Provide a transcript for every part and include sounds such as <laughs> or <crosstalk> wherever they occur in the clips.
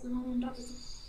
un ratito.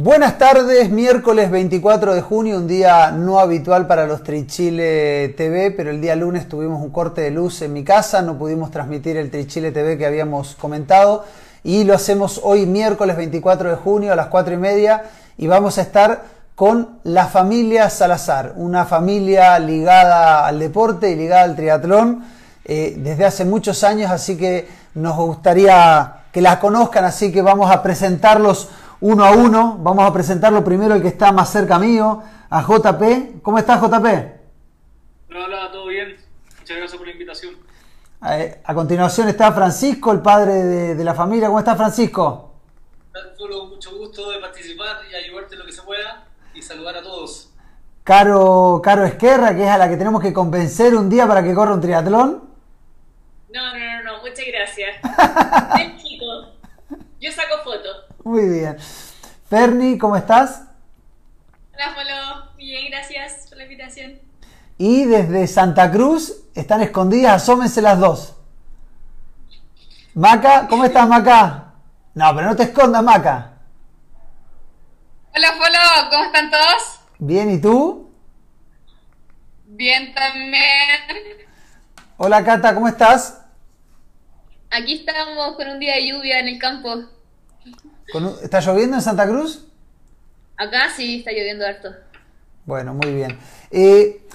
Buenas tardes, miércoles 24 de junio, un día no habitual para los Trichile TV, pero el día lunes tuvimos un corte de luz en mi casa, no pudimos transmitir el Trichile TV que habíamos comentado y lo hacemos hoy miércoles 24 de junio a las 4 y media y vamos a estar con la familia Salazar, una familia ligada al deporte y ligada al triatlón eh, desde hace muchos años, así que nos gustaría que la conozcan, así que vamos a presentarlos uno a uno. Vamos a presentarlo primero el que está más cerca mío, a JP. ¿Cómo estás, JP? Hola, hola, todo bien. Muchas gracias por la invitación. Eh, a continuación está Francisco, el padre de, la familia. ¿Cómo estás, Francisco? Solo mucho gusto de participar y ayudarte lo que se pueda y saludar a todos. Caro, Caro Esquerra, que es a la que tenemos que convencer un día para que corra un triatlón. No, no, no, no, muchas gracias. <laughs> chico. Yo saco fotos. Muy bien. Ferni, ¿cómo estás? Hola, Polo. Bien, gracias por la invitación. Y desde Santa Cruz están escondidas, asómense las dos. Maca, ¿cómo estás, Maca? No, pero no te escondas, Maca. Hola, Polo, ¿cómo están todos? Bien, ¿y tú? Bien también. Hola, Cata, ¿cómo estás? Aquí estamos con un día de lluvia en el campo. ¿Está lloviendo en Santa Cruz? Acá sí, está lloviendo harto. Bueno, muy bien. Eh,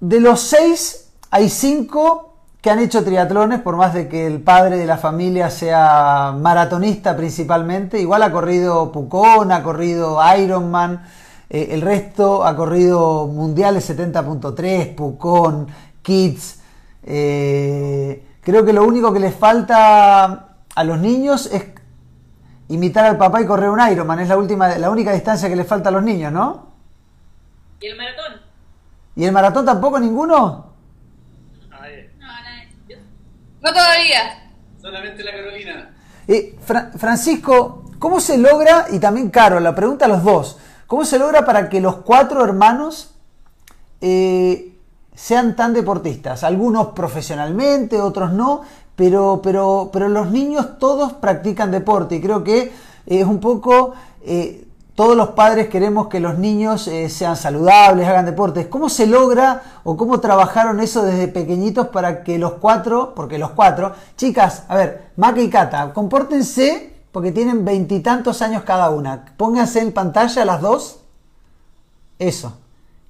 de los seis, hay cinco que han hecho triatlones, por más de que el padre de la familia sea maratonista principalmente. Igual ha corrido Pucón, ha corrido Ironman, eh, el resto ha corrido mundiales 70.3, Pucón, Kids. Eh, creo que lo único que les falta a los niños es imitar al papá y correr un Ironman. Es la, última, la única distancia que le falta a los niños, ¿no? ¿Y el maratón? ¿Y el maratón tampoco ninguno? No, no, no todavía. Solamente la Carolina. Eh, Francisco, ¿cómo se logra, y también Caro, la pregunta a los dos, ¿cómo se logra para que los cuatro hermanos eh, sean tan deportistas? Algunos profesionalmente, otros no, pero, pero, pero los niños todos practican deporte y creo que es un poco, eh, todos los padres queremos que los niños eh, sean saludables, hagan deportes. ¿Cómo se logra o cómo trabajaron eso desde pequeñitos para que los cuatro, porque los cuatro, chicas, a ver, Maca y Cata, compórtense porque tienen veintitantos años cada una. Pónganse en pantalla las dos. Eso.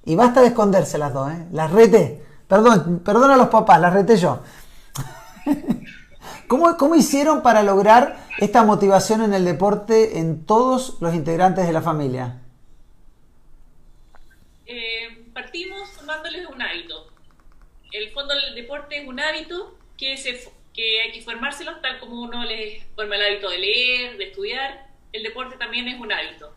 Y basta de esconderse las dos, ¿eh? Las rete. Perdón, perdón a los papás, las rete yo. ¿Cómo, hicieron para lograr esta motivación en el deporte en todos los integrantes de la familia? Eh, partimos formándoles un hábito. El fondo del deporte es un hábito que, se, que hay que formárselo tal como uno les forma el hábito de leer, de estudiar. El deporte también es un hábito.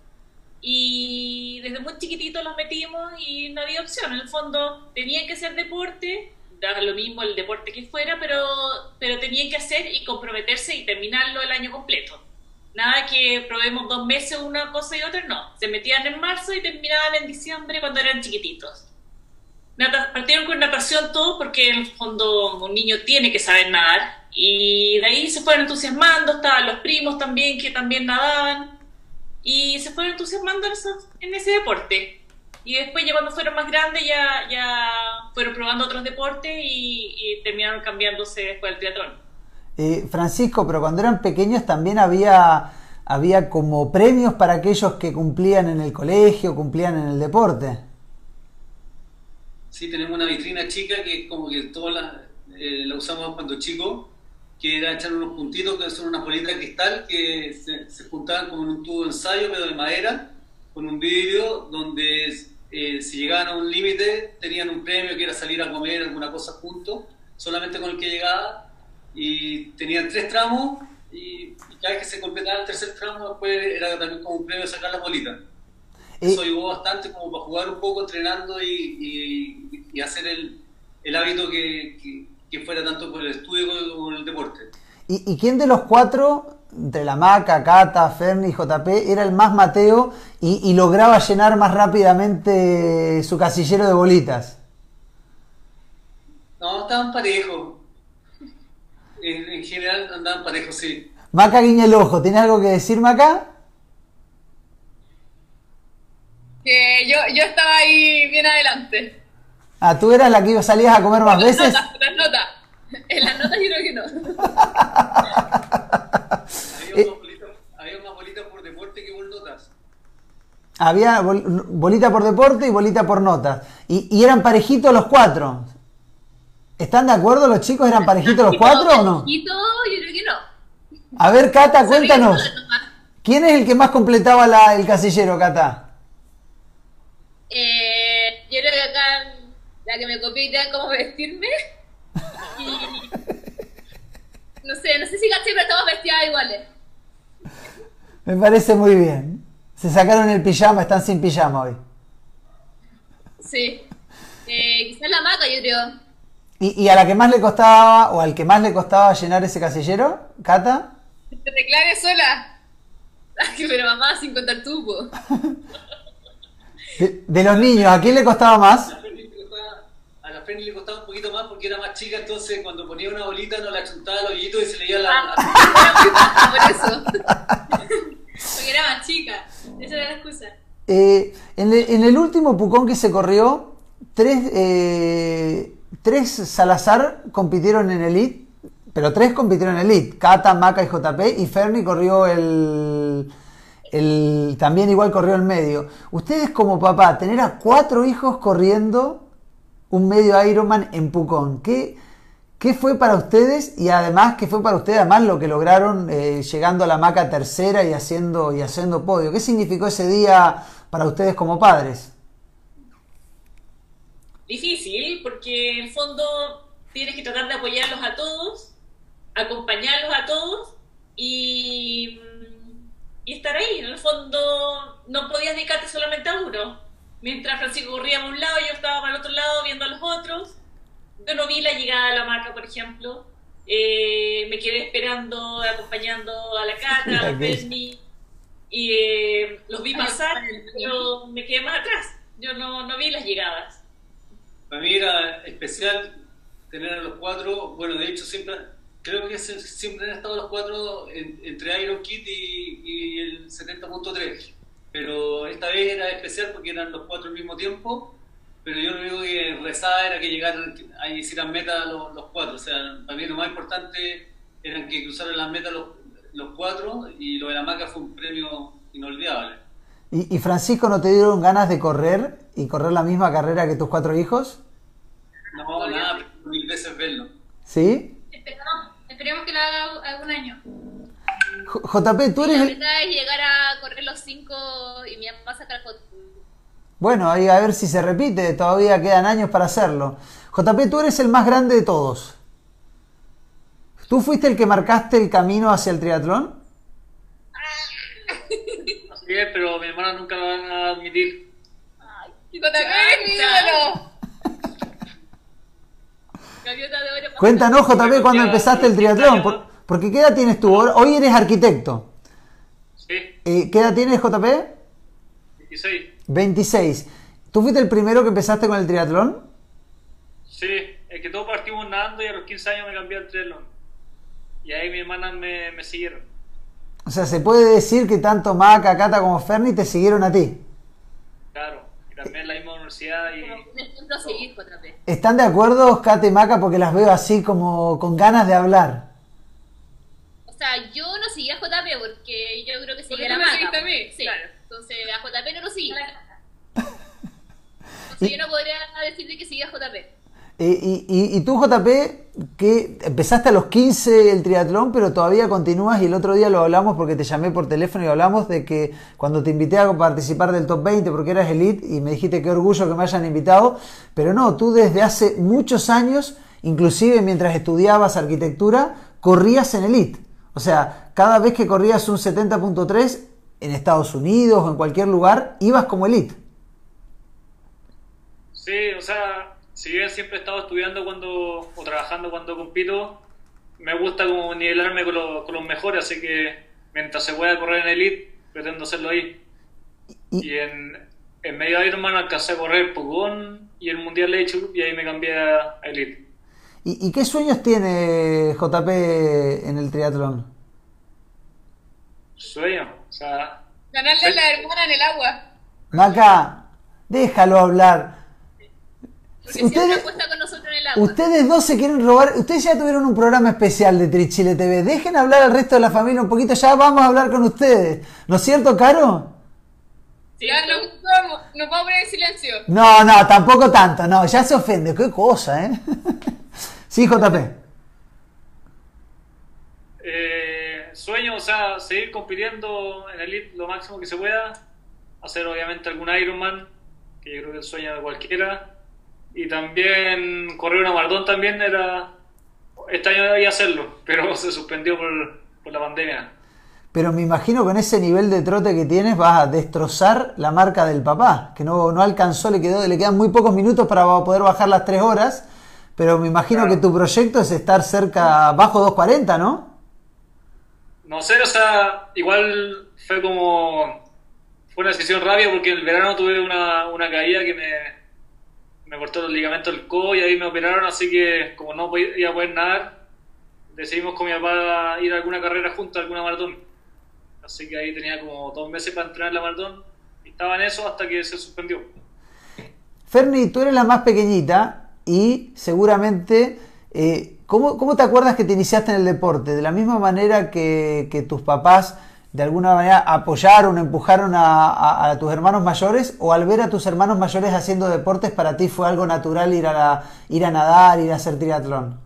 Y desde muy chiquititos los metimos y no había opción. En el fondo tenían que ser deporte daba lo mismo el deporte que fuera, pero, pero tenían que hacer y comprometerse y terminarlo el año completo. Nada que probemos dos meses una cosa y otra, no. Se metían en marzo y terminaban en diciembre cuando eran chiquititos. partieron con natación todo porque en el fondo un niño tiene que saber nadar y de ahí se fueron entusiasmando, estaban los primos también que también nadaban y se fueron entusiasmando en ese deporte. Y después ya cuando fueron más grandes ya, ya fueron probando otros deportes y, terminaron cambiándose después del triatlón. Eh, Francisco, pero cuando eran pequeños también había, había como premios para aquellos que cumplían en el colegio, cumplían en el deporte. Sí, tenemos una vitrina chica que como que todas las, eh, la usamos cuando chico, que era echar unos puntitos que son unas bolitas de cristal que se, se juntaban como en un tubo de ensayo, pero de madera, con un vidrio donde eh, si llegaban a un límite tenían un premio que era salir a comer alguna cosa juntos, solamente con el que llegaba, y tenían tres tramos y, y cada vez que se completaba el tercer tramo después era también como un premio sacar las bolitas. Eh, Eso ayudó bastante como para jugar un poco entrenando y, y- y hacer el, el hábito que, que- que fuera tanto por el estudio como por el deporte. ¿Y, y quién de los cuatro, entre la Maca, Cata, Ferni y JP, era el más Mateo y, y lograba llenar más rápidamente su casillero de bolitas? No, estaban parejos. En, en general andaban parejos, sí. Maca guiña el ojo, ¿tiene algo que decir, Maca? Que yo, yo estaba ahí bien adelante. Ah, tú eras la que iba- salías a comer más Las veces. notas, las notas. <laughs> En las notas yo creo que no. Había, más bolitas, había más bolitas por deporte que por notas. Había bol- bolita por deporte y bolita por notas. Y, y eran parejitos los cuatro. ¿Están de acuerdo los chicos? ¿Eran parejitos los <laughs> cuatro o no? Quito, yo creo que no. A ver, Cata, cuéntanos. ¿Quién es el que más completaba la- el casillero, Cata? Eh, yo creo que acá la que me copió idea cómo vestirme. No sé, no sé si caché, pero estamos vestidas iguales. Me parece muy bien. Se sacaron el pijama, están sin pijama hoy. Sí. Eh, quizás la maca, yo creo. ¿Y, y a la que más le costaba, o al que más le costaba llenar ese casillero, Cata? Te reclame sola. Ay, pero mamá, sin contar tubo. <laughs> De, de los niños, ¿a quién le costaba más? A la Ferni le costaba- A la Ferni le costaba un poquito más porque era más chica, entonces cuando ponía una bolita no la chuntaba al hoyito y se le iba la... Ah, era muy baja por eso. Porque era más chica. Esa era la excusa. Eh, en, el, en el último Pucón que se corrió, tres, eh, tres Salazar compitieron en Elite, pero tres compitieron en Elite, Cata, Maca y JP, y Ferni corrió el, el- también igual corrió el medio. Ustedes como papá, tener a cuatro hijos corriendo un medio Ironman en Pucón, ¿qué, qué fue para ustedes? Y además, ¿qué fue para ustedes además lo que lograron eh, llegando a la Maca tercera y haciendo, y haciendo podio? ¿Qué significó ese día para ustedes como padres? Difícil, porque en el fondo tienes que tratar de apoyarlos a todos, acompañarlos a todos y, y estar ahí. En el fondo no podías dedicarte solamente a uno. Mientras Francisco corría para un lado, yo estaba para el otro lado viendo a los otros. Yo no vi la llegada de la marca, por ejemplo. Eh, me quedé esperando, acompañando a la Cata, a la Berni, y eh, los vi pasar, pero me quedé más atrás. Yo no, no vi las llegadas. Para mí era especial tener a los cuatro, bueno, de hecho siempre, creo que siempre han estado los cuatro en- entre Iron Kid y, y el 70.3, pero esta vez era especial porque eran los cuatro al mismo tiempo, pero yo lo único que rezaba era que llegaran, que ahí hicieran meta los, los cuatro, o sea, para mí lo más importante eran que cruzaran las metas los, los cuatro y lo de la maca fue un premio inolvidable. ¿Y, y Francisco no te dieron ganas de correr y correr la misma carrera que tus cuatro hijos? No, nada, mil veces verlo. ¿Sí? Esperamos, esperemos que lo haga algún año. JP, tú La eres... el- meta es llegar a correr los cinco y mi mamá sacar fotos. Bueno, ahí a ver si se repite, todavía quedan años para hacerlo. JP, tú eres el más grande de todos. ¿Tú fuiste el que marcaste el camino hacia el triatlón? <laughs> Así es, pero mi hermana nunca lo van a admitir. Y con también es mi ídolo. Gaviota de oro. Cuéntanos, JP, cuando empezaste el triatlón. Por- porque ¿qué edad tienes tú? Hoy eres arquitecto. Sí, Eh, ¿Qué edad tienes, JP? 16. 26. ¿Tú fuiste el primero que empezaste con el triatlón? Sí, es que todos partimos nadando y a los 15 años me cambié al triatlón. Y ahí mis hermanas me, me siguieron. O sea, se puede decir que tanto Maca, Cata como Ferni te siguieron a ti. Claro, y también la misma universidad y... Un ejemplo a seguir, JP. ¿Están de acuerdo, Cata y Maca? Porque las veo así como con ganas de hablar. O sea, yo no seguía a JP porque yo creo que seguía a la Maca. seguiste a mí, Sí. claro. Entonces a JP no lo seguí. Entonces yo no podría decirte que seguía a JP. Y, y- y tú, JP, que empezaste a los 15 el triatlón, pero todavía continúas y el otro día lo hablamos porque te llamé por teléfono y hablamos de que cuando te invité a participar del top 20 porque eras elite y me dijiste qué orgullo que me hayan invitado, pero no, tú desde hace muchos años, inclusive mientras estudiabas arquitectura, corrías en elite. O sea, cada vez que corrías un 70.3 en Estados Unidos o en cualquier lugar, ibas como elite. Sí, o sea, si bien siempre he estado estudiando cuando o trabajando cuando compito, me gusta como nivelarme con, los- con los mejores, así que mientras se pueda correr en Elite, pretendo hacerlo ahí. Y- Y en, en medio de Ironman alcancé a correr Pogón y el Mundial he hecho y ahí me cambié a Elite. ¿Y, y qué sueños tiene JP en el triatlón? Sueño, o sea, Ganarle a la hermana en el agua. Maca, déjalo hablar. Porque Ustedes, con nosotros en el agua. ustedes dos se quieren robar. Ustedes ya tuvieron un programa especial de Trichile TV. Dejen hablar al resto de la familia un poquito. Ya vamos a hablar con ustedes. ¿No es cierto, Caro? Sí, Ya no vamos, nos vamos a poner en silencio. No, no, tampoco tanto. No, ya se ofende. Qué cosa, ¿eh? <laughs> sí, JP. eh, sueño, o sea, seguir compitiendo en Elite lo máximo que se pueda, hacer obviamente algún Ironman, que yo creo que es el sueño de cualquiera, y también correr una maratón también era, este año debía hacerlo, <laughs> pero se suspendió por, por la pandemia. Pero me imagino con ese nivel de trote que tienes vas a destrozar la marca del papá, que no, no alcanzó, le, quedó, le quedan muy pocos minutos para poder bajar las tres horas, pero me imagino Claro. que tu proyecto es estar cerca, bajo 240, ¿no? No sé, o sea, igual fue como, fue una decisión rápida porque el verano tuve una, una caída que me, me cortó los ligamentos del codo y ahí me operaron, así que como no podía poder nadar, decidimos con mi papá ir a alguna carrera juntos, a alguna maratón. Así que ahí tenía como dos meses para entrenar la maratón y estaba en eso hasta que se suspendió. Ferni, tú eres la más pequeñita y seguramente, eh, ¿cómo, cómo te acuerdas que te iniciaste en el deporte? ¿De la misma manera que, tus papás de alguna manera apoyaron, empujaron a, tus hermanos mayores? ¿O al ver a tus hermanos mayores haciendo deportes para ti fue algo natural ir a, ir a nadar, ir a hacer triatlón?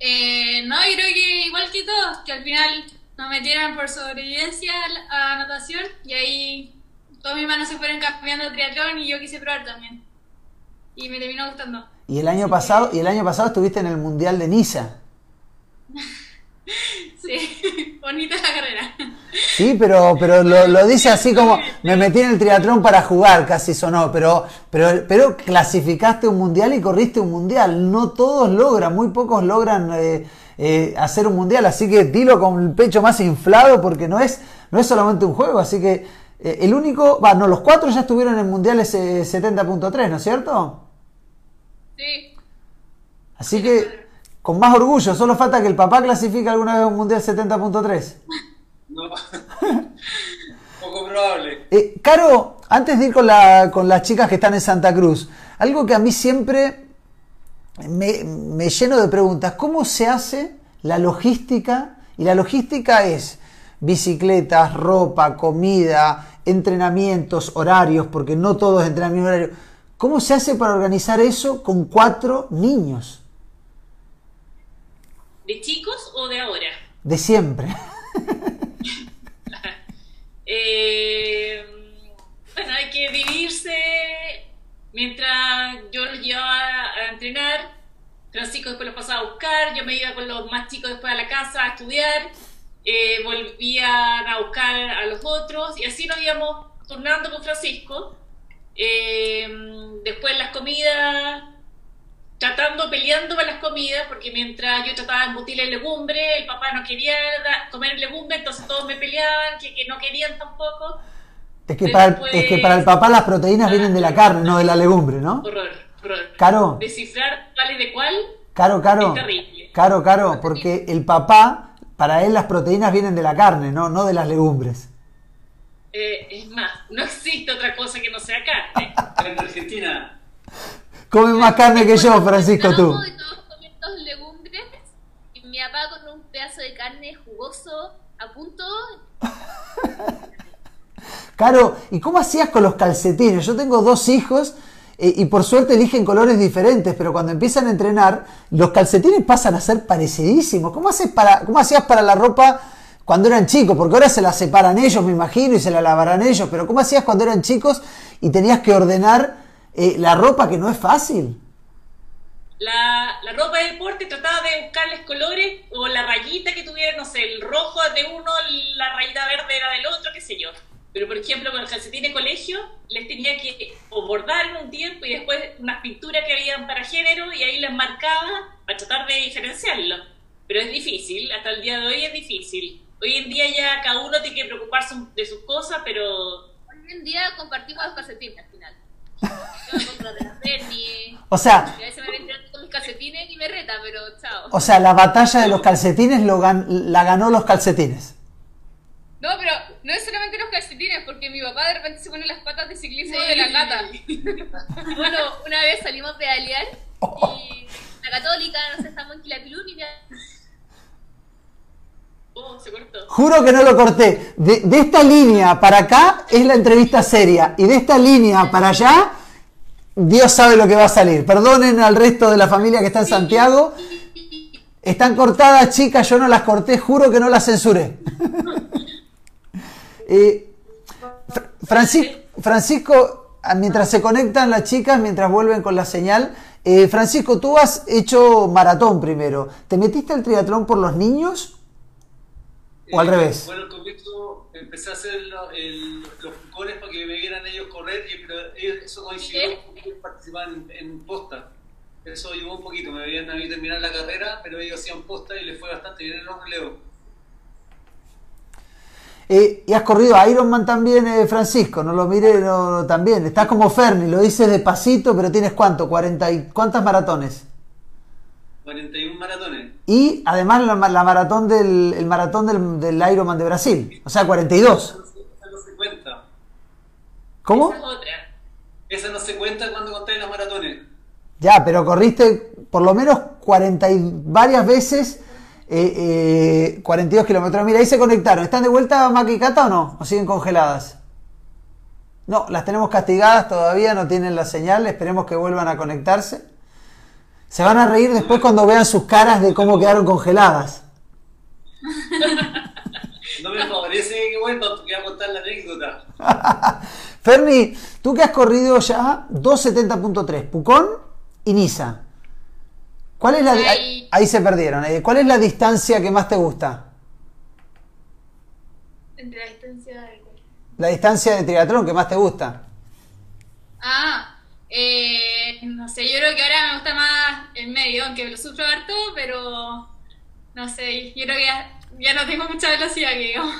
Eh, no, creo que igual que todos, que al final nos metieron por sobrevivencia a, natación y ahí todos mis hermanos se fueron cambiando triatlón y yo quise probar también. Y me terminó gustando. Y el año pasado, y el año pasado estuviste en el Mundial de Niza. <laughs> Sí, <laughs> bonita la carrera. Sí, pero, pero lo, lo dice así como <laughs> me metí en el triatlón para jugar, casi sonó, pero, pero, pero clasificaste un mundial y corriste un mundial. No todos logran, muy pocos logran eh, eh, hacer un mundial, así que dilo con el pecho más inflado porque no es, no es solamente un juego, así que eh, el único, va, no, los cuatro ya estuvieron en mundiales eh, 70.3, ¿no es cierto? Sí. Así que con más orgullo, solo falta que el papá clasifique alguna vez un mundial 70.3. <laughs> No. <laughs> Poco probable. Eh, Caro, antes de ir con, la- con las chicas que están en Santa Cruz, algo que a mí siempre me, me lleno de preguntas, ¿cómo se hace la logística? Y la logística es bicicletas, ropa, comida, entrenamientos, horarios, porque no todo es entrenamiento horario. ¿Cómo se hace para organizar eso con cuatro niños ¿De chicos o de ahora? de siempre? <laughs> <laughs> Eh, bueno, hay que dividirse. Mientras yo los llevaba a entrenar, Francisco después los pasaba a buscar, yo me iba con los más chicos después a la casa a estudiar, eh, volvían a buscar a los otros y así nos íbamos turnando con Francisco. Eh, después las comidas, tratando, peleando para las comidas, porque mientras yo trataba de embutir el legumbre, el papá no quería comer legumbre, entonces todos me peleaban, que, que no querían tampoco. Es que, para Después- es que para el papá las proteínas vienen de la carne, no de la legumbre, ¿no? Horror, horror. Caro. Descifrar cuál es de cuál. Caro, caro. Es terrible. Caro, caro, porque el papá, para él las proteínas vienen de la carne, no, no de las legumbres. Eh, es más, no existe otra cosa que no sea carne. En Argentina, Come más carne que yo, Francisco, tú. Y todos legumbres y mi papá con un pedazo de carne jugoso a punto. Caro, ¿y cómo hacías con los calcetines? Yo tengo dos hijos eh, y por suerte eligen colores diferentes, pero cuando empiezan a entrenar, los calcetines pasan a ser parecidísimos. ¿Cómo, haces para, cómo hacías para la ropa cuando eran chicos? Porque ahora se la separan ellos, me imagino, y se la lavarán ellos, pero ¿cómo hacías cuando eran chicos y tenías que ordenar eh, la ropa que no es fácil? La, ropa de deporte trataba de buscarles colores o la rayita que tuviera, no sé, el rojo de uno, la rayita verde era del otro, qué sé yo. Pero, por ejemplo, con el calcetín de colegio, les tenía que o bordar un tiempo y después unas pinturas que habían para género y ahí las marcaba para tratar de diferenciarlo. Pero es difícil, hasta el día de hoy es difícil. Hoy en día ya cada uno tiene que preocuparse de sus cosas, pero Hoy en día compartimos los calcetines al final. <laughs> Yo me compro los de la Bernie. O sea, Y a veces me ven tirando con mis calcetines y me reta, pero chao. o sea, la batalla de los calcetines lo gan- la ganó los calcetines. No, pero no es solamente los calcetines, porque mi papá de repente se pone las patas de ciclismo de la cata. <laughs> Bueno, una vez salimos a pedalear y la católica, no sé, estamos en Quilapilún y me... oh, se cortó. Juro que no lo corté. De, de esta línea para acá es la entrevista seria. Y de esta línea para allá, Dios sabe lo que va a salir. Perdonen al resto de la familia que está en Santiago. Están cortadas, chicas, yo no las corté, juro que no las censuré. <laughs> Eh, Fra- Francis- Francisco, ah, mientras se conectan las chicas, mientras vuelven con la señal, eh, Francisco, tú has hecho maratón primero. ¿Te metiste al triatlón por los niños? ¿O al Eh, revés? Bueno, al comienzo empecé a hacer lo- el- los fucones para que me vieran ellos correr, y, pero ellos- eso coincidió con que ellos participaban en, en posta. Eso ayudó un poquito, me veían a mí terminar la carrera, pero ellos hacían posta y les fue bastante bien en los relevos. Eh, y has corrido a Ironman también, eh, Francisco, no lo mire no, también. Estás como Ferni, lo dices despacito, pero tienes cuánto, 40 y cuántas maratones. 41 maratones. Y además la, ma- la maratón del el maratón del, del Ironman de Brasil, o sea, 42. Esa no se cuenta. ¿Cómo? Esa es otra. Esa no se cuenta cuando contáis las maratones. Ya, pero corriste por lo menos 40 y varias veces eh, eh, 42 kilómetros. Mira, ahí se conectaron. ¿Están de vuelta Maki y Cata o no? ¿O siguen congeladas? No, las tenemos castigadas todavía, no tienen la señal. Esperemos que vuelvan a conectarse. Se van a reír después cuando vean sus caras de cómo quedaron congeladas. <laughs> No me favorece que vuelvan porque voy a contar la anécdota. <laughs> Ferni, tú que has corrido ya 270.3, Pucón y Niza. ¿Cuál es la Ahí. ahí se perdieron. eh. ¿Cuál es la distancia que más te gusta? Entre la distancia de... La distancia de triatlón que más te gusta. Ah, eh, no sé, yo creo que ahora me gusta más el medio, aunque lo sufro harto, pero no sé, yo creo que ya, ya no tengo mucha velocidad, que digamos.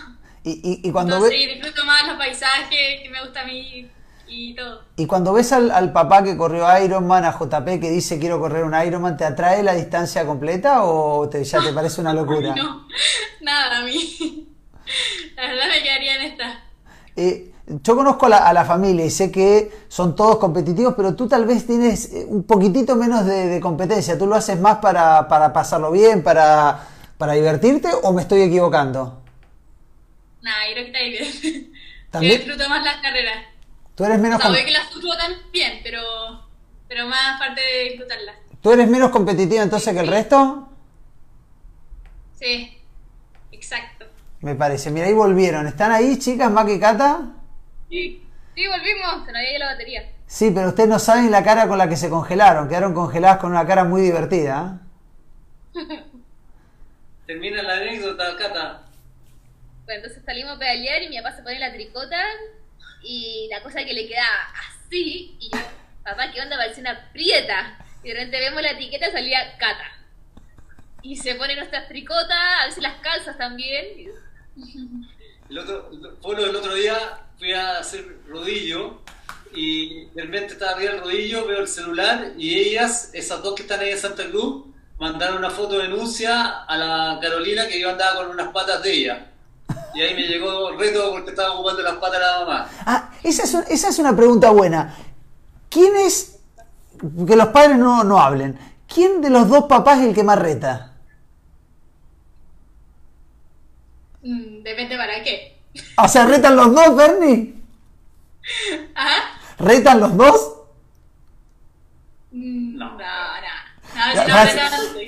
Y, y- y cuando Entonces ve- disfruto más los paisajes que me gusta a mí y todo. y cuando ves al, al papá que corrió Ironman, a JP que dice quiero correr un Ironman, ¿te atrae la distancia completa o te- ya te parece una <laughs> locura? No, <laughs> nada a mí. <laughs> La verdad me quedaría en esta. Eh, yo conozco a la, a la familia y sé que son todos competitivos, pero tú tal vez tienes eh, un poquitito menos de, de competencia. ¿Tú lo haces más para, para pasarlo bien, para, para divertirte o me estoy equivocando? Nada, yo creo que está bien. <laughs> ¿También? Yo disfruto más las carreras. Tú eres O menos, sea, com- obvio que las sufro también, pero, pero más parte de disfrutarlas. ¿tú eres menos competitiva entonces que el resto? Sí, exacto. Me parece. Mira, ahí volvieron. ¿Están ahí, chicas, Maki y Cata? Sí, sí, volvimos. Se nos había ido la batería. Sí, pero ustedes no saben la cara con la que se congelaron. Quedaron congeladas con una cara muy divertida. ¿eh? <laughs> Termina la anécdota, Cata. Bueno, entonces salimos a pedalear y mi papá se pone la tricota y la cosa que le queda así y yo, papá, ¿qué onda? Parece una prieta. Y de repente vemos la etiqueta y salía cata. Y se pone nuestras tricotas, a veces las calzas también. El otro, fue lo del otro día, fui a hacer rodillo y de repente estaba arriba el rodillo, veo el celular y ellas, esas dos que están ahí en Santa Cruz, mandaron una foto de denuncia a la Carolina que yo andaba con unas patas de ella. Y ahí me llegó el reto porque estaba ocupando las patas de la mamá. Ah, esa es, un- esa es una pregunta buena. ¿Quién es, que los padres no, no hablen, quién de los dos papás es el que más reta? Mm, depende para qué. O sea, ¿retan los dos, Bernie? Ajá. ¿Retan los dos? No. No, no.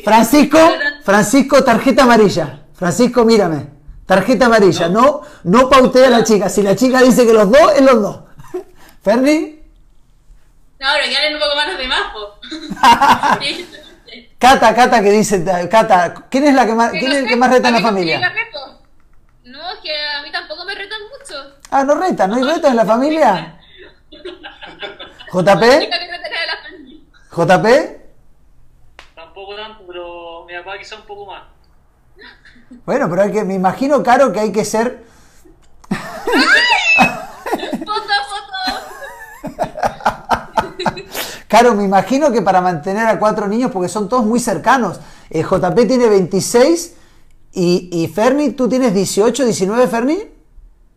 Francisco, Francisco, tarjeta amarilla. Francisco, mírame. Tarjeta amarilla. No, no pautea a la chica. Si la chica dice que los dos, es los dos. <laughs> Ferni, No, pero quedan un poco más los demás, po. <laughs> Cata, Cata, que dice, Cata, ¿quién es la que más, Que quién es el que más reta en la familia? la reto. No, es que a mí tampoco me retan mucho. Ah, no reta, no hay reta en la familia. JP. JP. Tampoco tanto, pero mi papá quizá un poco más. Bueno, pero hay que, me imagino, Caro, que hay que ser. Foto, foto. Caro, me imagino que para mantener a cuatro niños, porque son todos muy cercanos. Eh, JP tiene 26 y, y Ferni, ¿tú tienes 18, 19, Ferni?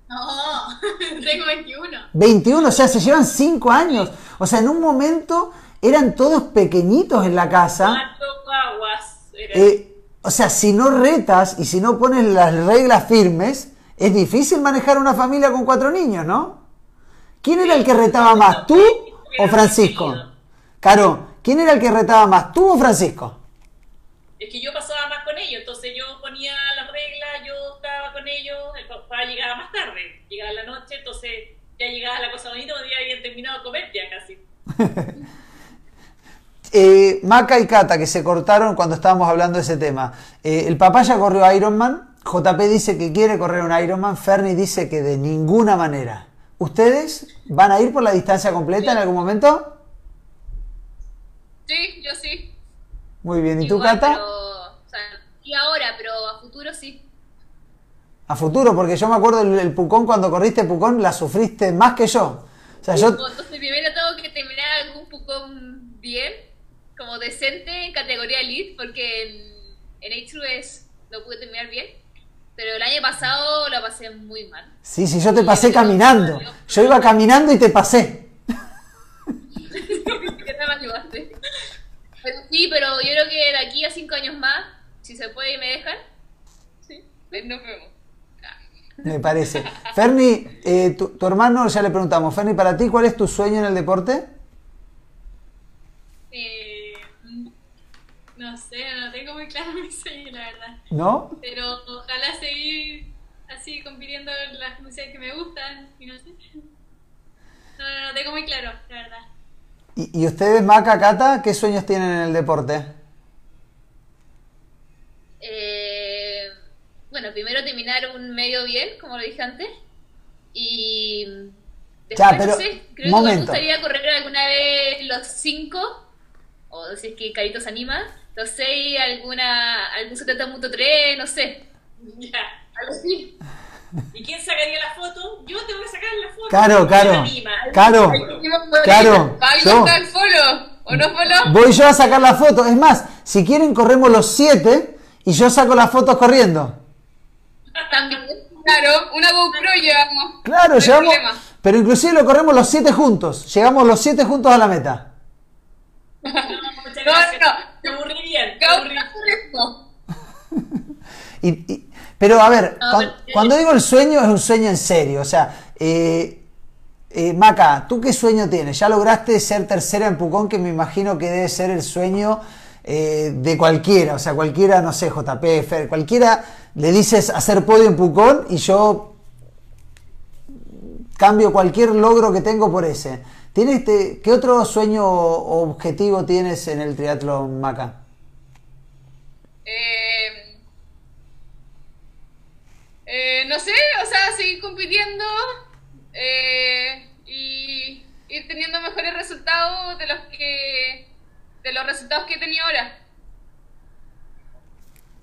No, <laughs> tengo 21. 21, o sea, se llevan 5 años. O sea, en un momento eran todos pequeñitos en la casa. Eh, o sea, si no retas y si no pones las reglas firmes, es difícil manejar una familia con cuatro niños, ¿no? ¿Quién era el que retaba más, tú o Francisco? Caro, ¿quién era el que retaba más, tú o Francisco? Es que yo pasaba más con ellos, entonces yo llegaba la noche, entonces ya llegaba la cosa bonita, un día habían terminado de comer ya casi. <laughs> Eh, Maca y Cata, que se cortaron cuando estábamos hablando de ese tema. Eh, el papá ya corrió Ironman, JP dice que quiere correr un Ironman, Fernie dice que de ninguna manera. ¿Ustedes van a ir por la distancia completa en algún momento? Sí, yo sí. Muy bien, ¿y tú, Igual, Cata? Pero, o sea, y ahora, pero a futuro sí. A futuro, porque yo me acuerdo el, el Pucón, cuando corriste Pucón, la sufriste más que yo. O sea, yo, Entonces primero tengo que terminar algún Pucón bien, como decente en categoría Elite, porque en, en H2S no pude terminar bien. Pero el año pasado lo pasé muy mal. sí, sí, yo te pasé caminando. Yo iba caminando y te pasé. <laughs> ¿Qué me ayudaste? Pero sí, pero yo creo que de aquí a cinco años más, si se puede y me dejan, sí, nos vemos. Me parece. Ferni, eh, tu, tu hermano, ya le preguntamos, Ferni, para ti, ¿cuál es tu sueño en el deporte? Eh, no sé, no tengo muy claro <laughs> mi sueño, la verdad. ¿No? Pero ojalá seguir así compitiendo en las músicas que me gustan y no sé. No, no, no tengo muy claro, la verdad. ¿Y, y ustedes, Maca, Cata, qué sueños tienen en el deporte? Eh, bueno, primero terminar un medio bien, como lo dije antes. Y después, Ya, pero, no sé, creo que me gustaría correr alguna vez los cinco, o si es que Carito se anima, los seis, alguna, algún 70.3, no sé. Ya. Algo así. ¿Y quién sacaría la foto? Yo tengo que sacar la foto. Caro, Caro, Me anima. Caro, Claro, ¿Alguien yo. está el follow? ¿O no follow? voy yo a sacar la foto. Es más, si quieren, corremos los siete y yo saco las fotos corriendo. También. Claro, una GoPro llevamos. Claro, No llevamos. problema. Pero inclusive lo corremos los siete juntos. Llegamos los siete juntos a la meta. <laughs> No, No, no. Te aburrí bien. Te aburrí. <laughs> Y, y- pero a ver, No, cuan- pero- cuando, digo el sueño, es un sueño en serio. O sea, eh, eh, Maca, ¿tú qué sueño tienes? Ya lograste ser tercera en Pucón, que me imagino que debe ser el sueño eh, de cualquiera. O sea, cualquiera, no sé, JP, Fer, cualquiera le dices hacer podio en Pucón y yo cambio cualquier logro que tengo por ese. ¿Tienes este, ¿Qué otro sueño o objetivo tienes en el triatlón, Maca? Eh, eh, no sé, o sea, seguir compitiendo eh, y ir teniendo mejores resultados de los que de los resultados que he tenido ahora.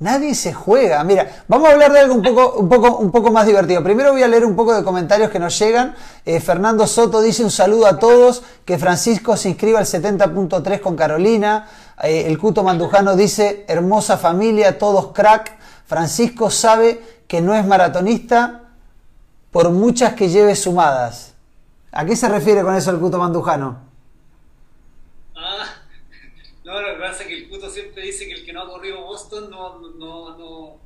Nadie se juega. Mira, vamos a hablar de algo un poco, un poco, un poco más divertido. Primero voy a leer un poco de comentarios que nos llegan. Eh, Fernando Soto dice un saludo a todos, que Francisco se inscriba al 70.3 con Carolina. Eh, el Cuto Mandujano dice, hermosa familia, todos crack. Francisco sabe que no es maratonista por muchas que lleve sumadas. ¿A qué se refiere con eso el Cuto Mandujano? No, lo que pasa es que el Cuto siempre dice que el que no ha corrido Boston no, no, no,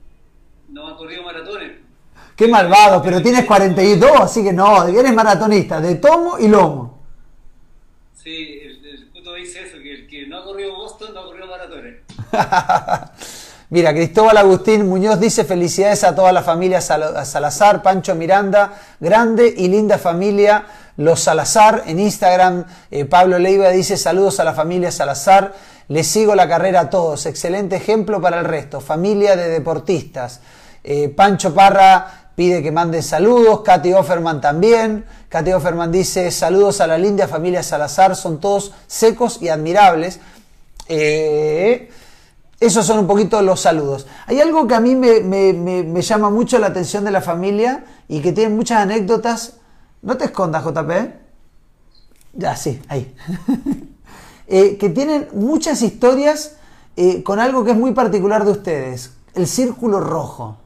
no ha corrido maratones. Qué malvado, pero tienes 42, así que no, eres maratonista, de tomo y lomo. Sí, el, el Cuto dice eso, que el que no ha corrido Boston, no ha corrido maratones. <laughs> Mira, Cristóbal Agustín Muñoz dice felicidades a toda la familia Sal- Salazar, Pancho Miranda, grande y linda familia Los Salazar. En Instagram, eh, Pablo Leiva dice saludos a la familia Salazar. Les sigo la carrera a todos. Excelente ejemplo para el resto. Familia de deportistas. Eh, Pancho Parra pide que manden saludos. Katy Offerman también. Katy Offerman dice saludos a la linda familia Salazar. Son todos secos y admirables. Eh, esos son un poquito los saludos. Hay algo que a mí me, me- me- me llama mucho la atención de la familia y que tiene muchas anécdotas. No te escondas, JP. Ya, sí, ahí. <laughs> Eh, que tienen muchas historias eh, con algo que es muy particular de ustedes. El círculo rojo.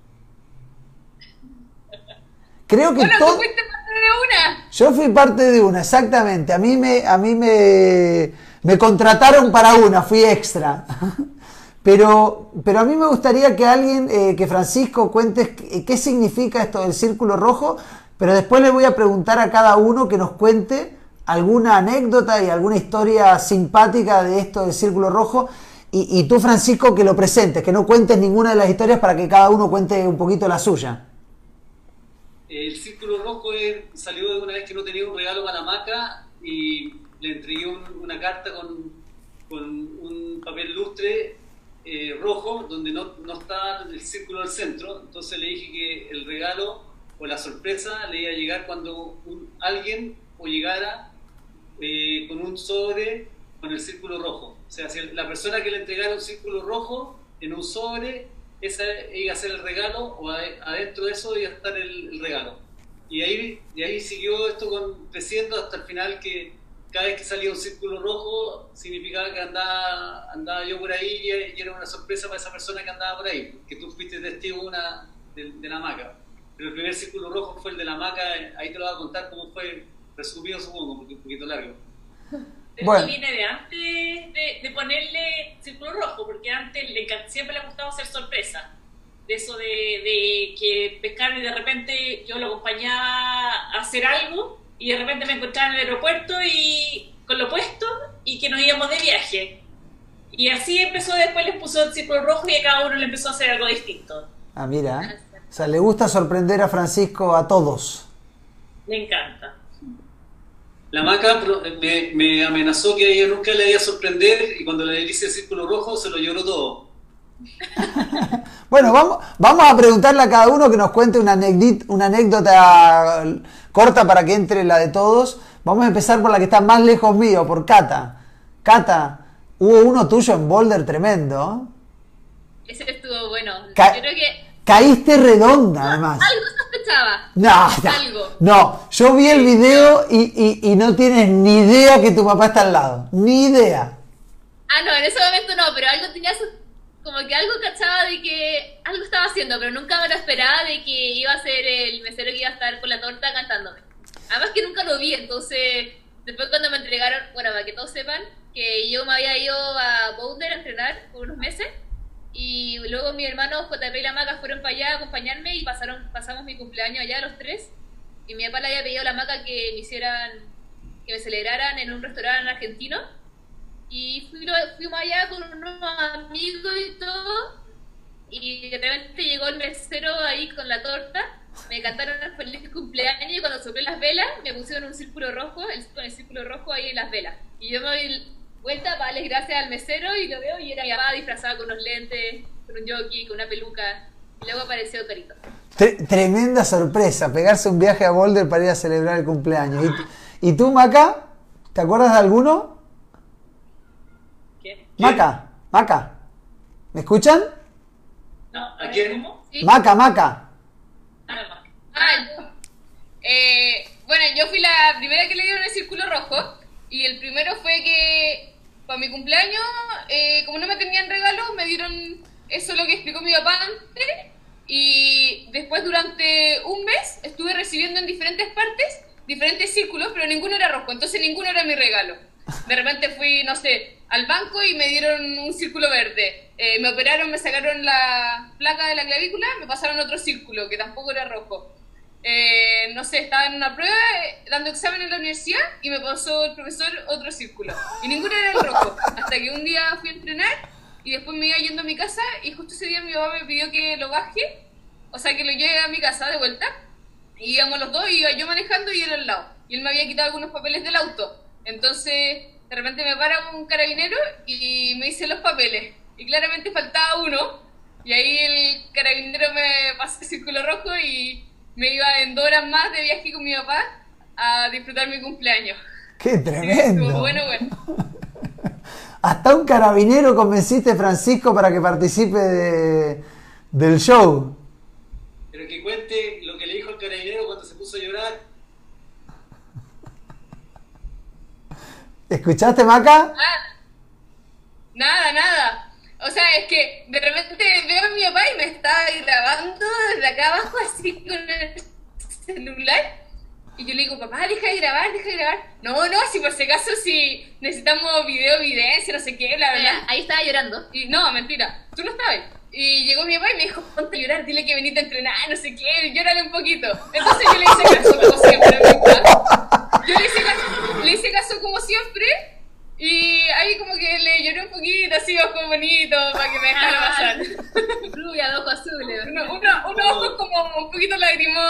Creo que Bueno, todo... tú fuiste parte de una. Yo fui parte de una, exactamente. A mí me, a mí me, me contrataron para una, fui extra. <laughs> Pero, pero a mí me gustaría que alguien, eh, que Francisco cuente qué, qué significa esto del círculo rojo, pero después le voy a preguntar a cada uno que nos cuente alguna anécdota y alguna historia simpática de esto del círculo rojo. Y, y tú, Francisco, que lo presentes, que no cuentes ninguna de las historias para que cada uno cuente un poquito la suya. El círculo rojo es- salió de una vez que no tenía un regalo para la maca y le entregué un- una carta con, con un papel lustre eh, rojo donde no, no estaba el círculo del centro. Entonces le dije que el regalo o la sorpresa le iba a llegar cuando un- alguien o llegara eh, con un sobre con el círculo rojo. O sea, si la persona que le entregara un círculo rojo en un sobre, esa iba a ser el regalo o ade- adentro de eso iba a estar el, el regalo. Y ahí, y ahí siguió esto con, creciendo hasta el final que cada vez que salía un círculo rojo significaba que andaba, andaba yo por ahí y, era una sorpresa para esa persona que andaba por ahí, que tú fuiste testigo una, de, de la maca. Pero el primer círculo rojo fue el de la maca, ahí te lo voy a contar cómo fue resumido supongo, porque es un poquito largo. Pero Bueno. viene de antes de, de ponerle círculo rojo, porque antes le siempre le ha gustado hacer sorpresa. De eso de, de que pescar y de repente yo lo acompañaba a hacer algo y de repente me encontraba en el aeropuerto y con lo puesto y que nos íbamos de viaje. Y así empezó, después les puso el círculo rojo y a cada uno le empezó a hacer algo distinto. Ah, mira. <laughs> O sea, le gusta sorprender a Francisco a todos. Me encanta. La maca me, me amenazó que a ella nunca le iba a sorprender y cuando le hice el círculo rojo se lo lloró todo. <laughs> Bueno, vamos, vamos a preguntarle a cada uno que nos cuente una, anécdit- una anécdota corta para que entre la de todos. Vamos a empezar por la que está más lejos mío, por Cata. Cata, hubo uno tuyo en Boulder tremendo. Ese estuvo bueno. Ca- Yo creo que Caíste redonda, <laughs> además. algo No, no, Algo. no, yo vi el video y, y- y no tienes ni idea que tu papá está al lado. Ni idea. Ah, no, en ese momento no, pero algo tenía su- como que algo cachaba de que algo estaba haciendo, pero nunca me lo esperaba de que iba a ser el mesero que iba a estar con la torta cantándome. Además que nunca lo vi, entonces después cuando me entregaron, bueno, para que todos sepan, que yo me había ido a Boulder a entrenar por unos meses y luego mi hermano JP y la Maca fueron para allá a acompañarme y pasaron, pasamos mi cumpleaños allá los tres y mi papá le había pedido a la Maca que me hicieran, que me celebraran en un restaurante argentino y fui- fuimos allá con unos amigos y todo. Y de repente llegó el mesero ahí con la torta. Me cantaron el feliz cumpleaños y cuando soplé las velas me pusieron un círculo rojo, el, con el círculo rojo ahí en las velas. Y yo me vuelta para darles gracias al mesero y lo veo y era mi papá disfrazado con unos lentes, con un jockey, con una peluca. Y luego apareció Carito. Tre- tremenda sorpresa, pegarse un viaje a Boulder para ir a celebrar el cumpleaños. ¿Y, tú, Maca? ¿Te acuerdas de alguno? ¿Qué? Maca, Maca. ¿Me escuchan? No, a quién? Maca, Maca. Nada más. Ah, eh, bueno, yo fui la primera que le dieron el círculo rojo y el primero fue que para mi cumpleaños, eh, como no me tenían regalo, me dieron eso lo que explicó mi papá antes y después durante un mes estuve recibiendo en diferentes partes diferentes círculos, pero ninguno era rojo, entonces ninguno era mi regalo. De repente fui, no sé, al banco y me dieron un círculo verde. Eh, me operaron, me sacaron la placa de la clavícula, me pasaron otro círculo que tampoco era rojo. Eh, no sé, estaba en una prueba eh, dando examen en la universidad y me pasó el profesor otro círculo. Y ninguno era el rojo. Hasta que un día fui a entrenar y después me iba yendo a mi casa y justo ese día mi papá me pidió que lo baje, o sea, que lo lleve a mi casa de vuelta. Y íbamos los dos, iba yo manejando y él al lado. Y él me había quitado algunos papeles del auto. Entonces, de repente me para un carabinero y me dice los papeles. Y claramente faltaba uno. Y ahí el carabinero me pasó el círculo rojo y me iba en dos horas más de viaje con mi papá a disfrutar mi cumpleaños. ¡Qué tremendo! estuvo bueno, bueno. <laughs> Hasta un carabinero convenciste, Francisco, para que participe de- del show. Pero que cuente lo que le dijo el carabinero cuando se puso a llorar. ¿Escuchaste, Maca? Nada, nada. O sea, es que de repente veo a mi papá y me está grabando desde acá abajo así con el celular. Y yo le digo, papá, deja de grabar, deja de grabar. No, no, si por si acaso si necesitamos video, evidencia, no sé qué, bla, Mira, bla. ahí estaba llorando. Y no, mentira, tú no estabas. Y llegó mi papá y me dijo, ponte a llorar, dile que veniste a entrenar, no sé qué, llórale un poquito. Entonces yo le hice caso como siempre, ¿verdad? Yo le hice caso, le hice caso como siempre y ahí como que le lloré un poquito, así ojos bonitos, para que me dejara pasar. <laughs> Rubia, de ojos azules. Uno, uno, unos ojos como un poquito lagrimo,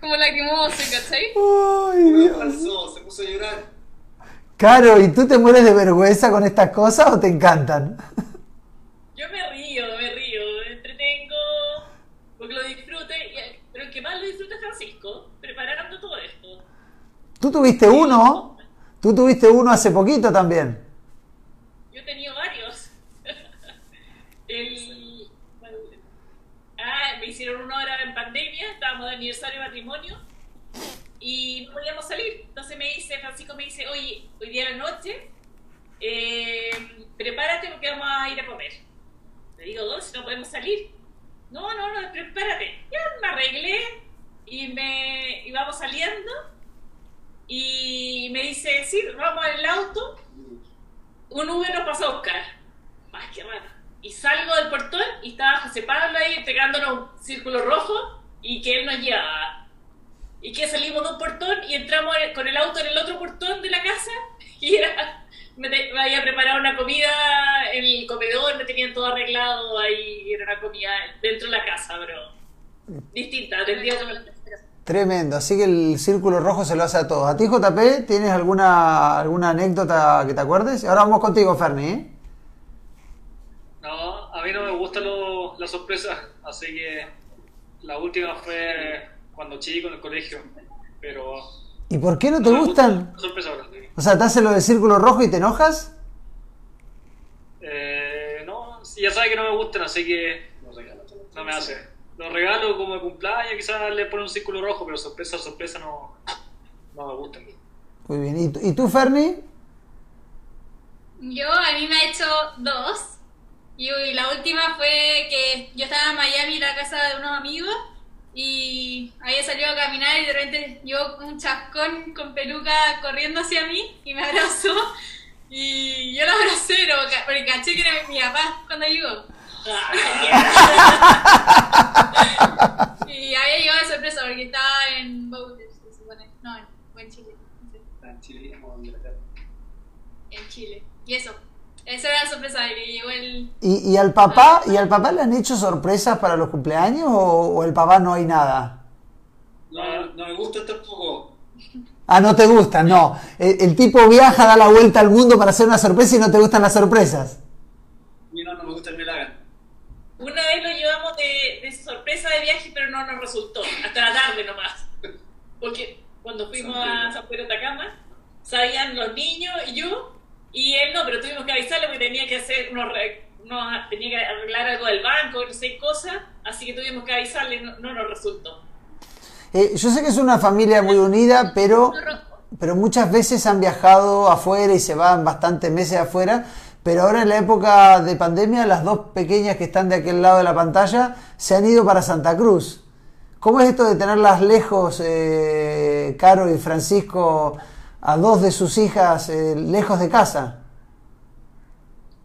como lagrimosos, ¿cachai? Ay, ¿Qué Dios. pasó? Se puso a llorar. Caro, ¿y tú te mueres de vergüenza con estas cosas o te encantan? <laughs> Yo me río, me río, me entretengo, porque lo disfrute, y- pero el que más lo disfruta es Francisco, preparando todo esto. Tú tuviste uno, tú tuviste uno hace poquito también. Yo tenido varios. <laughs> El, ah, me hicieron una hora en pandemia, estábamos de aniversario de matrimonio y no podíamos salir. Entonces me dice, Francisco me dice, oye, hoy día a la noche, eh, prepárate porque vamos a ir a comer. Le digo, ¿dónde? No podemos salir. No, no, no, prepárate. Ya me arreglé y me y vamos saliendo y me dice, sí, vamos al auto un Uber nos pasó a buscar. Más que raro. Y salgo del portón y estaba José Pablo ahí entregándonos un círculo rojo y que él nos llevaba. Y que salimos de un portón y entramos con el auto en el otro portón de la casa y era, me, había preparado una comida en el comedor, me tenían todo arreglado ahí, era una comida dentro de la casa, pero distinta, del día Tremendo, así que el círculo rojo se lo hace a todos. ¿A ti, JP, tienes alguna, alguna anécdota que te acuerdes? Ahora vamos contigo, Ferni. ¿eh? No, a mí no me gustan las sorpresas, así que la última fue cuando chico en el colegio, pero... ¿Y por qué no te no gustan? ahora. O sea, te hacen lo del círculo rojo y te enojas. Eh, no, ya sabe que no me gustan, así que no me hace. Los regalos como de cumpleaños, quizás le ponen un círculo rojo, pero sorpresa, sorpresa no, no me gustan. Muy bien. ¿Y, tú- y tú, Ferni? Yo, a mí me ha hecho dos. Y, y la última fue que yo estaba en Miami, en la casa de unos amigos, y había salido a caminar y de repente yo un chascón con peluca corriendo hacia mí y me abrazó. <laughs> Y yo lo abracé, porque caché que era mi papá cuando llegó. <laughs> <laughs> Y había llegado de sorpresa porque estaba en Boulder, se supone. No, en, o en Chile. no sé. En Chile, como en Inglaterra. En Chile. Y eso. Esa era la sorpresa, que llegó el... ¿Y, y al papá y al papá le han hecho sorpresas para los cumpleaños o, o el papá no hay nada? No, no me gusta tampoco. Ah, no te gustan, no. El, el tipo viaja, da la vuelta al mundo para hacer una sorpresa y no te gustan las sorpresas. A mí no, no me gusta el me la hagan. Una vez lo llevamos de, de sorpresa de viaje, pero no nos resultó. Hasta la tarde nomás. Porque cuando fuimos a San Pedro de Atacama, sabían los niños y yo, y él no, pero tuvimos que avisarle porque tenía que hacer unos, unos- tenía que arreglar algo del banco, no sé, cosas, así que tuvimos que avisarle, no, no nos resultó. Eh, yo sé que es una familia muy unida, pero, pero muchas veces han viajado afuera y se van bastantes meses afuera. Pero ahora en la época de pandemia, las dos pequeñas que están de aquel lado de la pantalla se han ido para Santa Cruz. ¿Cómo es esto de tenerlas lejos, eh, Caro y Francisco, a dos de sus hijas eh, lejos de casa?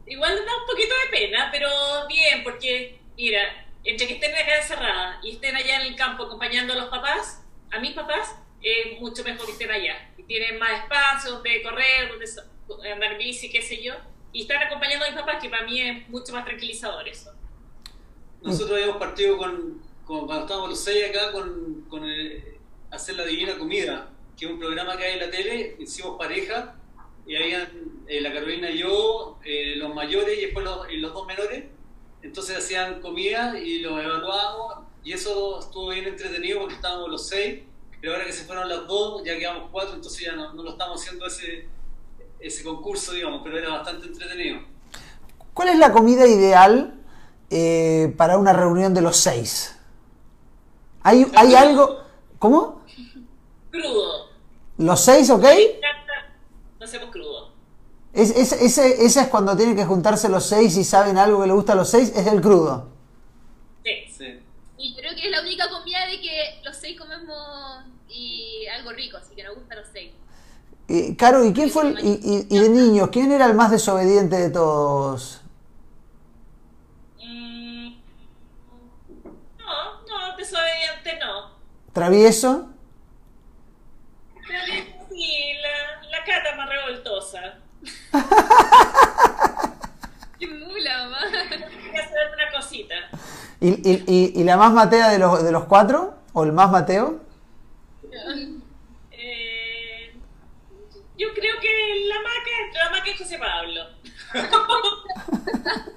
Igual da un poquito de pena, pero bien, porque, mira, entre que estén acá encerradas y estén allá en el campo acompañando a los papás, a mis papás es mucho mejor que estén allá. Y tienen más espacio donde correr, donde andar bici, qué sé yo. Y están acompañando a mis papás, que para mí es mucho más tranquilizador eso. Nosotros habíamos partido con, cuando estábamos los seis acá con, con el- hacer la divina comida, que es un programa que hay en la tele, hicimos pareja y habían eh, la Carolina y yo, eh, los mayores y después los, y los dos menores, entonces hacían comida y los evaluábamos y eso estuvo bien entretenido porque estábamos los seis, pero ahora que se fueron las dos ya quedamos cuatro, entonces ya no, no lo estamos haciendo ese, ese concurso, digamos, pero era bastante entretenido. ¿Cuál es la comida ideal eh, para una reunión de los seis? ¿Hay, hay algo? ¿Cómo? Crudo. ¿Los seis, ok? No hacemos crudo. Es, es- ese, ese es cuando tienen que juntarse los seis y saben algo que le gusta a los seis, es el crudo. Sí. Sí. Y creo que es la única comida de que los seis comemos y algo rico, así que nos gusta los seis. Eh, Caro, ¿y quién fue el, y, y- y de niños, quién era el más desobediente de todos? Mm, no, no, desobediente no. ¿Travieso? Pero Sí, la, la cata más revoltosa. <laughs> ¡Qué mula, mamá! Que hacer una cosita. ¿Y, y- y- y la más matea de los, de los cuatro? ¿O el más mateo? Eh, yo creo que la maca, la maca es José Pablo. <laughs>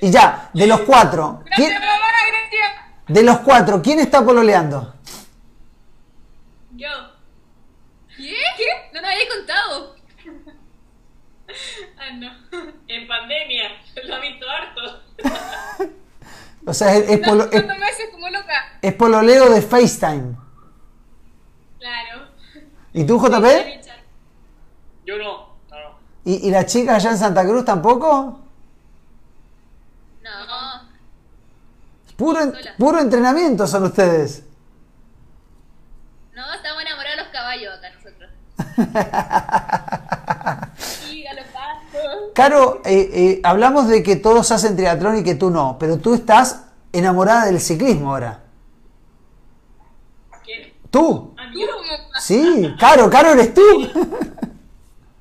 Y ya, de los cuatro, ¿quién- Gracias, mamá, gracias. de los cuatro, ¿quién está pololeando? Yo. ¿Qué? ¿Qué? No nos había contado. <laughs> Ah, no. En pandemia, lo he visto harto. <laughs> O sea, es, es polo- es pololeo de FaceTime. ¿Y tú, JP? Yo no, no, no. ¿Y, y las chicas allá en Santa Cruz tampoco? No. Puro, en- puro entrenamiento son ustedes. No, estamos enamorados de los caballos acá nosotros. <laughs> Sí, galopando. Caro, eh, eh, hablamos de que todos hacen triatlón y que tú no, pero tú estás enamorada del ciclismo ahora. ¿Quién? ¿Tú? Ah, Tú, yo mamá. Sí, Caro, Caro eres tú.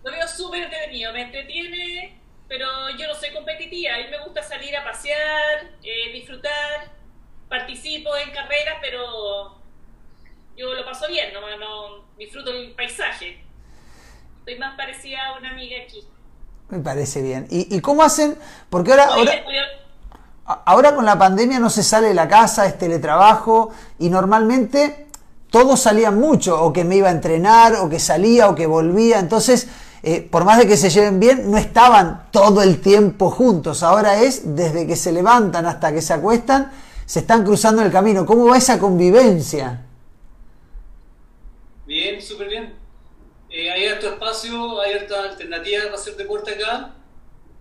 lo veo súper entretenido, me entretiene, pero yo no soy competitiva. A mí me gusta salir a pasear, eh, disfrutar, participo en carreras, pero yo lo paso bien, no, no disfruto el paisaje. Estoy más parecida a una amiga aquí. Me parece bien. ¿Y, y cómo hacen? Porque ahora, ahora, ahora con la pandemia no se sale de la casa, es teletrabajo y normalmente todos salían mucho, o que me iba a entrenar, o que salía, o que volvía. Entonces, eh, por más de que se lleven bien, no estaban todo el tiempo juntos. Ahora es desde que se levantan hasta que se acuestan, se están cruzando el camino. ¿Cómo va esa convivencia? Bien, súper bien. Eh, hay harto espacio, hay harta alternativa para hacer deporte acá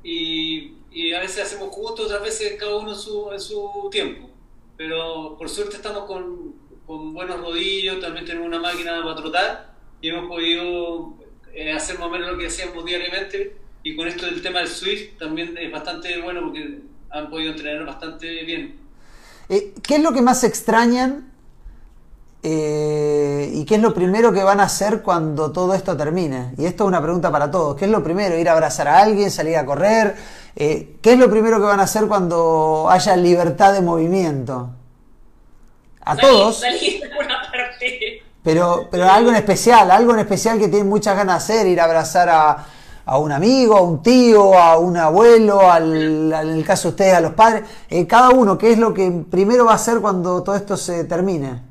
y, y a veces hacemos juntos, otras veces cada uno en su, en su tiempo. Pero por suerte estamos con, con buenos rodillos, también tenemos una máquina para trotar y hemos podido eh, hacer más o menos lo que hacíamos diariamente. Y con esto del tema del Swift también es bastante bueno porque han podido entrenar bastante bien. Eh, ¿Qué es lo que más extrañan eh, y qué es lo primero que van a hacer cuando todo esto termine? Y esto es una pregunta para todos. ¿Qué es lo primero? ¿Ir a abrazar a alguien? ¿Salir a correr? Eh, ¿Qué es lo primero que van a hacer cuando haya libertad de movimiento? A todos, Salir de alguna parte. pero, pero algo en especial, algo en especial que tienen muchas ganas de hacer, ir a abrazar a, a un amigo, a un tío, a un abuelo, al, al- en el caso de ustedes, a los padres. Eh, cada uno, ¿qué es lo que primero va a hacer cuando todo esto se termine?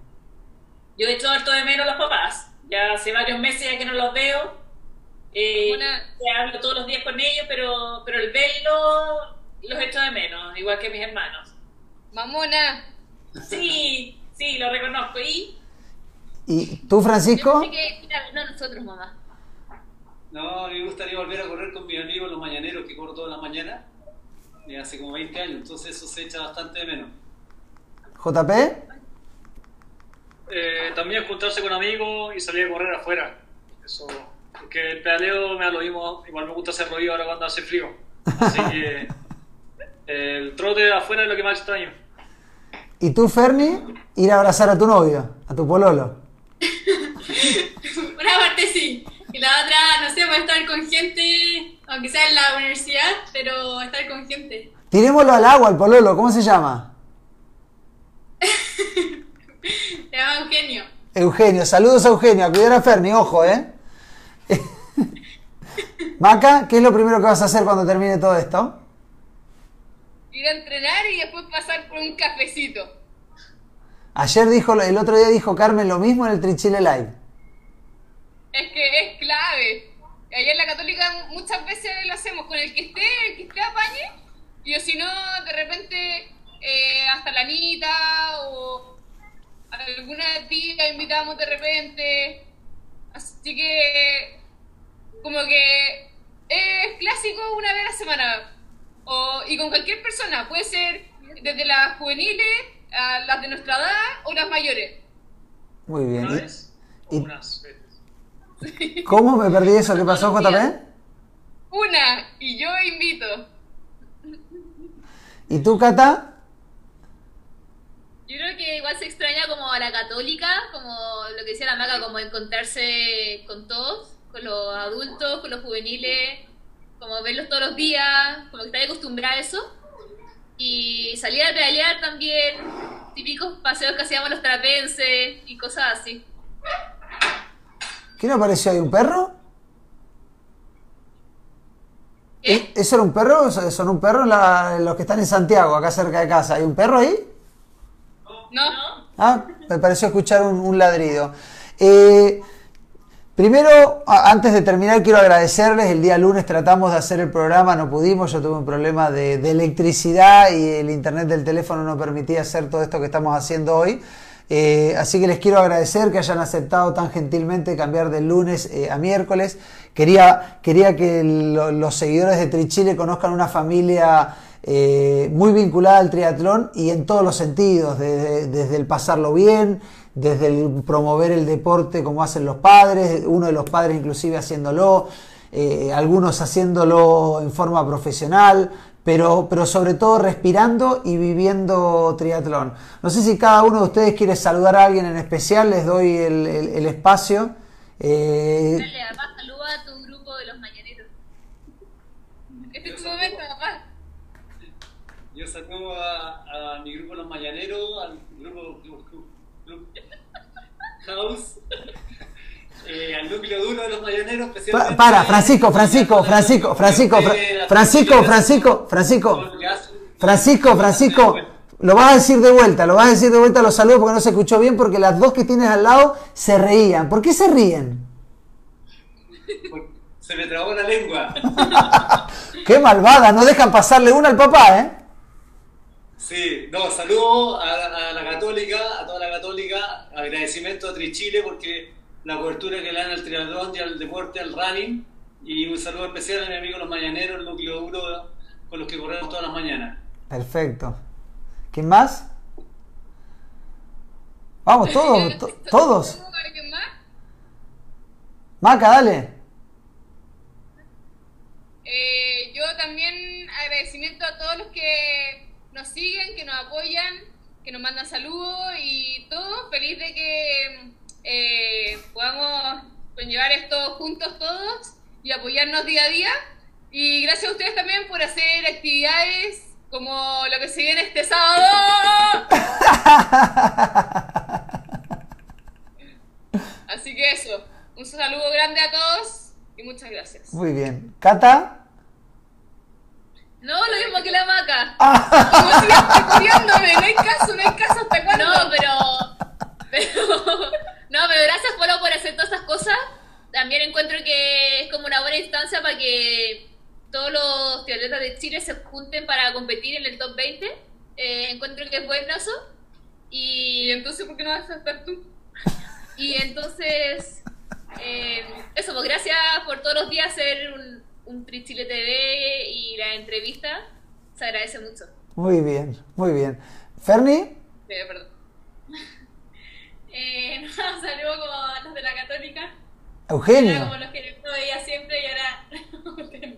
Yo he hecho harto de menos a los papás. Ya hace varios meses ya que no los veo. Eh, Una- hablo todos los días con ellos, pero, pero el verlo los echo de menos, igual que mis hermanos. Mamona. Sí, sí, lo reconozco. Y ¿Y tú, Yo Francisco? pensé que era no nosotros, mamá. No, a mí me gustaría volver a correr con mis amigos los mañaneros que corro todas las mañanas. Y hace como 20 años, entonces eso se echa bastante de menos. ¿JP? Eh, también juntarse con amigos y salir a correr afuera. Eso, porque el pedaleo me da lo mismo, igual me gusta hacer rodillo ahora cuando hace frío. Así que <laughs> el trote afuera es lo que más extraño. Y tú, Ferni, ir a abrazar a tu novio, a tu pololo. <laughs> Una parte sí. Y la otra, no sé, puede estar con gente, aunque sea en la universidad, pero estar con gente. Tirémoslo al agua, al pololo, ¿cómo se llama? <laughs> Se llama Eugenio. Eugenio, saludos a Eugenio, a cuidar a Ferni, ojo, ¿eh? <laughs> Maca, ¿qué es lo primero que vas a hacer cuando termine todo esto? Ir a entrenar y después pasar por un cafecito. Ayer dijo, el otro día dijo Carmen lo mismo en el Trichile Live. Es que es clave. Allá en la católica muchas veces lo hacemos con el que esté, el que esté apañe. Y o si no, de repente eh, hasta la Anita o alguna tía invitamos de repente. Así que como que es clásico una vez a la semana. O, y con cualquier persona, puede ser desde las juveniles a las de nuestra edad o las mayores. Muy bien. ¿Una ¿Y- vez? y- Unas veces. <laughs> ¿Cómo me perdí eso? ¿Qué pasó, JP? Una, y yo invito. ¿Y tú, Cata? Yo creo que igual se extraña como a la católica, como lo que decía la maga, como encontrarse con todos, con los adultos, con los juveniles, como verlos todos los días, como que está acostumbrada a eso. Y salir a pedalear también, típicos paseos que hacíamos los trapenses y cosas así. ¿Quién apareció ahí? ¿Un perro? ¿Qué? ¿E- ¿Eso era un perro? ¿Son son un perro la- los que están en Santiago, acá cerca de casa? ¿Hay un perro ahí? ¿No? Ah, me pareció escuchar un, un ladrido. Eh, primero, antes de terminar, quiero agradecerles. El día lunes tratamos de hacer el programa, no pudimos. Yo tuve un problema de, de electricidad y el internet del teléfono no permitía hacer todo esto que estamos haciendo hoy. Eh, así que les quiero agradecer que hayan aceptado tan gentilmente cambiar del lunes eh, a miércoles. Quería, quería que lo- los seguidores de Trichile conozcan una familia eh, muy vinculada al triatlón y en todos los sentidos, desde el pasarlo bien, desde el promover el deporte como hacen los padres, uno de los padres inclusive haciéndolo, eh, algunos haciéndolo en forma profesional, pero, pero sobre todo respirando y viviendo triatlón. No sé si cada uno de ustedes quiere saludar a alguien en especial, les doy el, el- el espacio. Eh, Dale, además saluda a tu grupo de los mañaneros. <laughs> Este es tu momento, papá. Yo saludo a, a mi grupo Los Mañaneros, al grupo Club- Club- Club House, eh, al núcleo duro de Los especialmente... para, Francisco, Francisco, Francisco, Francisco, Fra- Francisco, Francisco, Francisco, Francisco, Francisco, lo vas a decir de vuelta, lo vas a decir de vuelta, los saludos porque no se escuchó bien, porque las dos que tienes al lado se reían. ¿Por qué se ríen? Se me trabó la lengua. <laughs> Qué malvada, no dejan pasarle una al papá, ¿eh? Sí, no, saludo a, a la católica, a toda la católica, agradecimiento a Trichile porque la cobertura que le dan al triatlón y al deporte, al running, y un saludo especial a mi amigo Los Mañaneros, el núcleo duro con los que corremos todas las mañanas. Perfecto. ¿Quién más? Vamos, <laughs> todos, to- todos. ¿Alguien más? Maca, dale. Eh, yo también agradecimiento a todos los que nos siguen, que nos apoyan, que nos mandan saludos y todo. Feliz de que eh, podamos pues, llevar esto juntos todos y apoyarnos día a día. Y gracias a ustedes también por hacer actividades como lo que se viene este sábado. <laughs> Así que eso, un saludo grande a todos y muchas gracias. Muy bien. Cata. No, lo mismo que la maca. <laughs> Como siempre, estudiándome, no hay caso, no hay caso hasta cuándo. No, pero, pero. No, pero gracias, Polo, por hacer todas esas cosas. También encuentro que es como una buena instancia para que todos los triatletas de Chile se junten para competir en el top 20. Eh, encuentro que es buenazo. Y Y, entonces, ¿por qué no vas a estar tú? y entonces, eh, eso, pues gracias por todos los días hacer un, un Tri Chile TV y la entrevista. Se agradece mucho. Muy bien, muy bien. Ferni. Eh, perdón. <laughs> Eh, <laughs> no, saludo como a los de la Católica. Era Eugenio. como los que yo veía siempre y ahora. <laughs>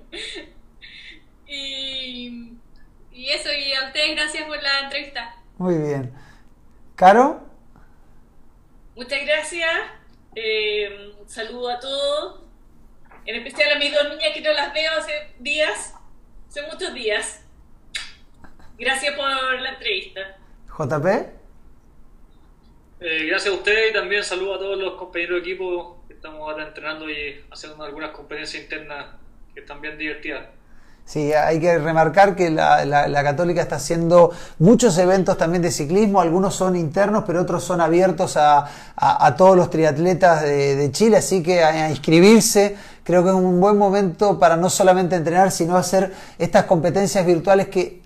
y, y eso, y a ustedes gracias por la entrevista. Muy bien. Caro. Muchas gracias. Eh, saludo a todos. En especial a mis dos niñas que no las veo hace días, hace muchos días. Gracias por la entrevista. JP. Eh, gracias a ustedes y también saludo a todos los compañeros de equipo que estamos ahora entrenando y haciendo algunas competencias internas que están bien divertidas. Sí, hay que remarcar que la, la- la Católica está haciendo muchos eventos también de ciclismo, algunos son internos, pero otros son abiertos a, a- a todos los triatletas de, de Chile, así que a, a inscribirse creo que es un buen momento para no solamente entrenar, sino hacer estas competencias virtuales que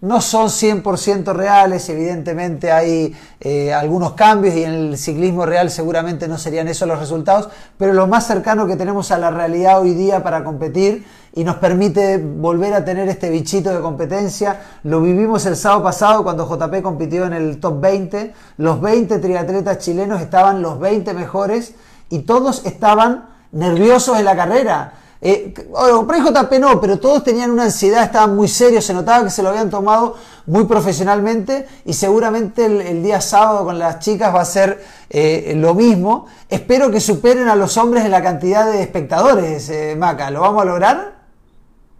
no son 100% reales, evidentemente hay eh, algunos cambios y en el ciclismo real seguramente no serían esos los resultados, pero lo más cercano que tenemos a la realidad hoy día para competir y nos permite volver a tener este bichito de competencia. Lo vivimos el sábado pasado cuando JP compitió en el top 20, los 20 triatletas chilenos estaban los 20 mejores y todos estaban nerviosos en la carrera. Eh, por ahí JP no, pero todos tenían una ansiedad, estaban muy serios, se notaba que se lo habían tomado muy profesionalmente y seguramente el, día sábado con las chicas va a ser eh, lo mismo. Espero que superen a los hombres en la cantidad de espectadores, eh, Maca. ¿Lo vamos a lograr?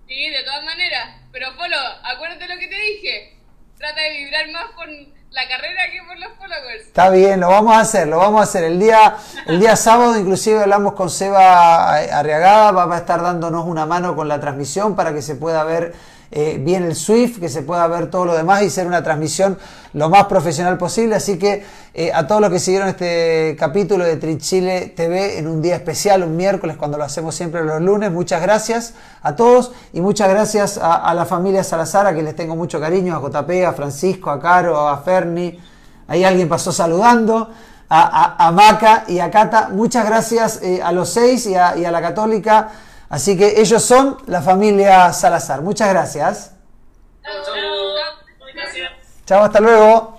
Sí, de todas maneras. Pero Polo, acuérdate lo que te dije. Trata de vibrar más por la carrera que por los followers. Está bien, lo vamos a hacer, lo vamos a hacer. El día, el día sábado inclusive hablamos con Seba Arriagada, va a estar dándonos una mano con la transmisión para que se pueda ver eh, bien el Swift, que se pueda ver todo lo demás y ser una transmisión lo más profesional posible. Así que eh, a todos los que siguieron este capítulo de Trichile TV en un día especial, un miércoles, cuando lo hacemos siempre los lunes, muchas gracias a todos y muchas gracias a, a la familia Salazar, a que les tengo mucho cariño, a JP, a Francisco, a Caro, a Ferni. Ahí alguien pasó saludando. A, Maca y a Cata, muchas gracias eh, a los seis y a la Católica. Así que ellos son la familia Salazar. Muchas gracias. Chao, chao. Gracias. Chao, hasta luego.